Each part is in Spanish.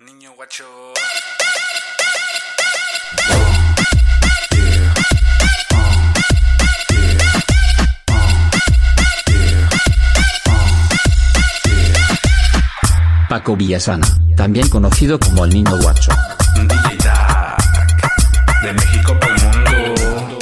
Niño guacho. Paco Villasana, también conocido como el Niño Guacho. De México para el mundo.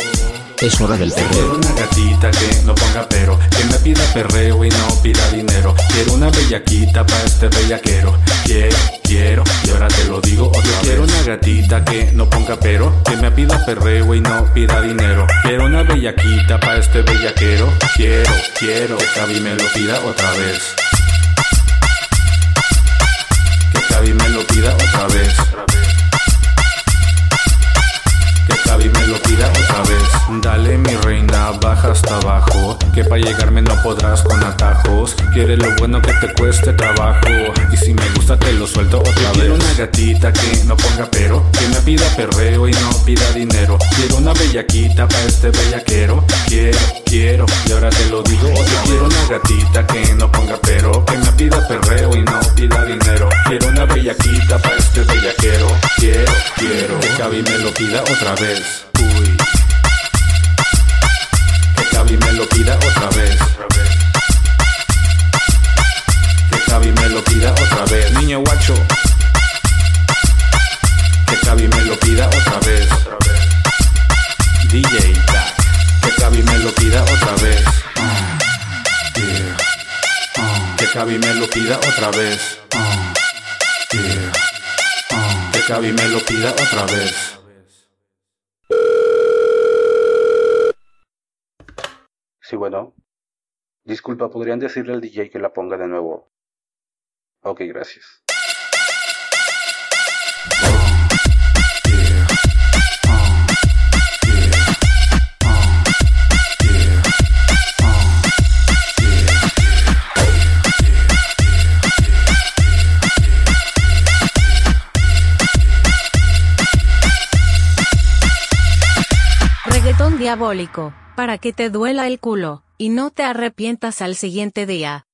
Es hora del perreo. una gatita que no ponga pero, que me pida perreo y no pida dinero. Quiero una bellaquita para este bellaquero. Quiero, quiero, y ahora te lo digo otra vez. Quiero una gatita que no ponga pero, que me pida perreo y no pida dinero. Quiero una bellaquita para este bellaquero. Quiero, quiero, que Cabi me lo pida otra vez. Que Cabi me lo pida otra vez. Dale mi reina, baja hasta abajo. Que para llegarme no podrás con atajos. Quieres lo bueno que te cueste trabajo. Y si me gusta te lo suelto otra vez. Quiero una gatita que no ponga pero. Que me pida perreo y no pida dinero. Quiero una bellaquita para este bellaquero. Quiero, quiero, y ahora te lo digo otra vez. Quiero una gatita que no ponga pero. Que me pida perreo y no pida dinero. Quiero una bellaquita para este bellaquero. Quiero, quiero, que Cabi me lo pida otra vez. Pida otra vez. Que Cabi me lo pida otra vez. Niño guacho. Que Cabi me lo pida otra vez. DJ Tac. Que Cabi me lo pida otra vez. Yeah. Que Cabi me lo pida otra vez. Yeah. Que Cabi me lo pida otra vez. Sí, bueno. Disculpa, ¿podrían decirle al DJ que la ponga de nuevo? Ok, gracias. Diabólico, para que te duela el culo, y no te arrepientas al siguiente día.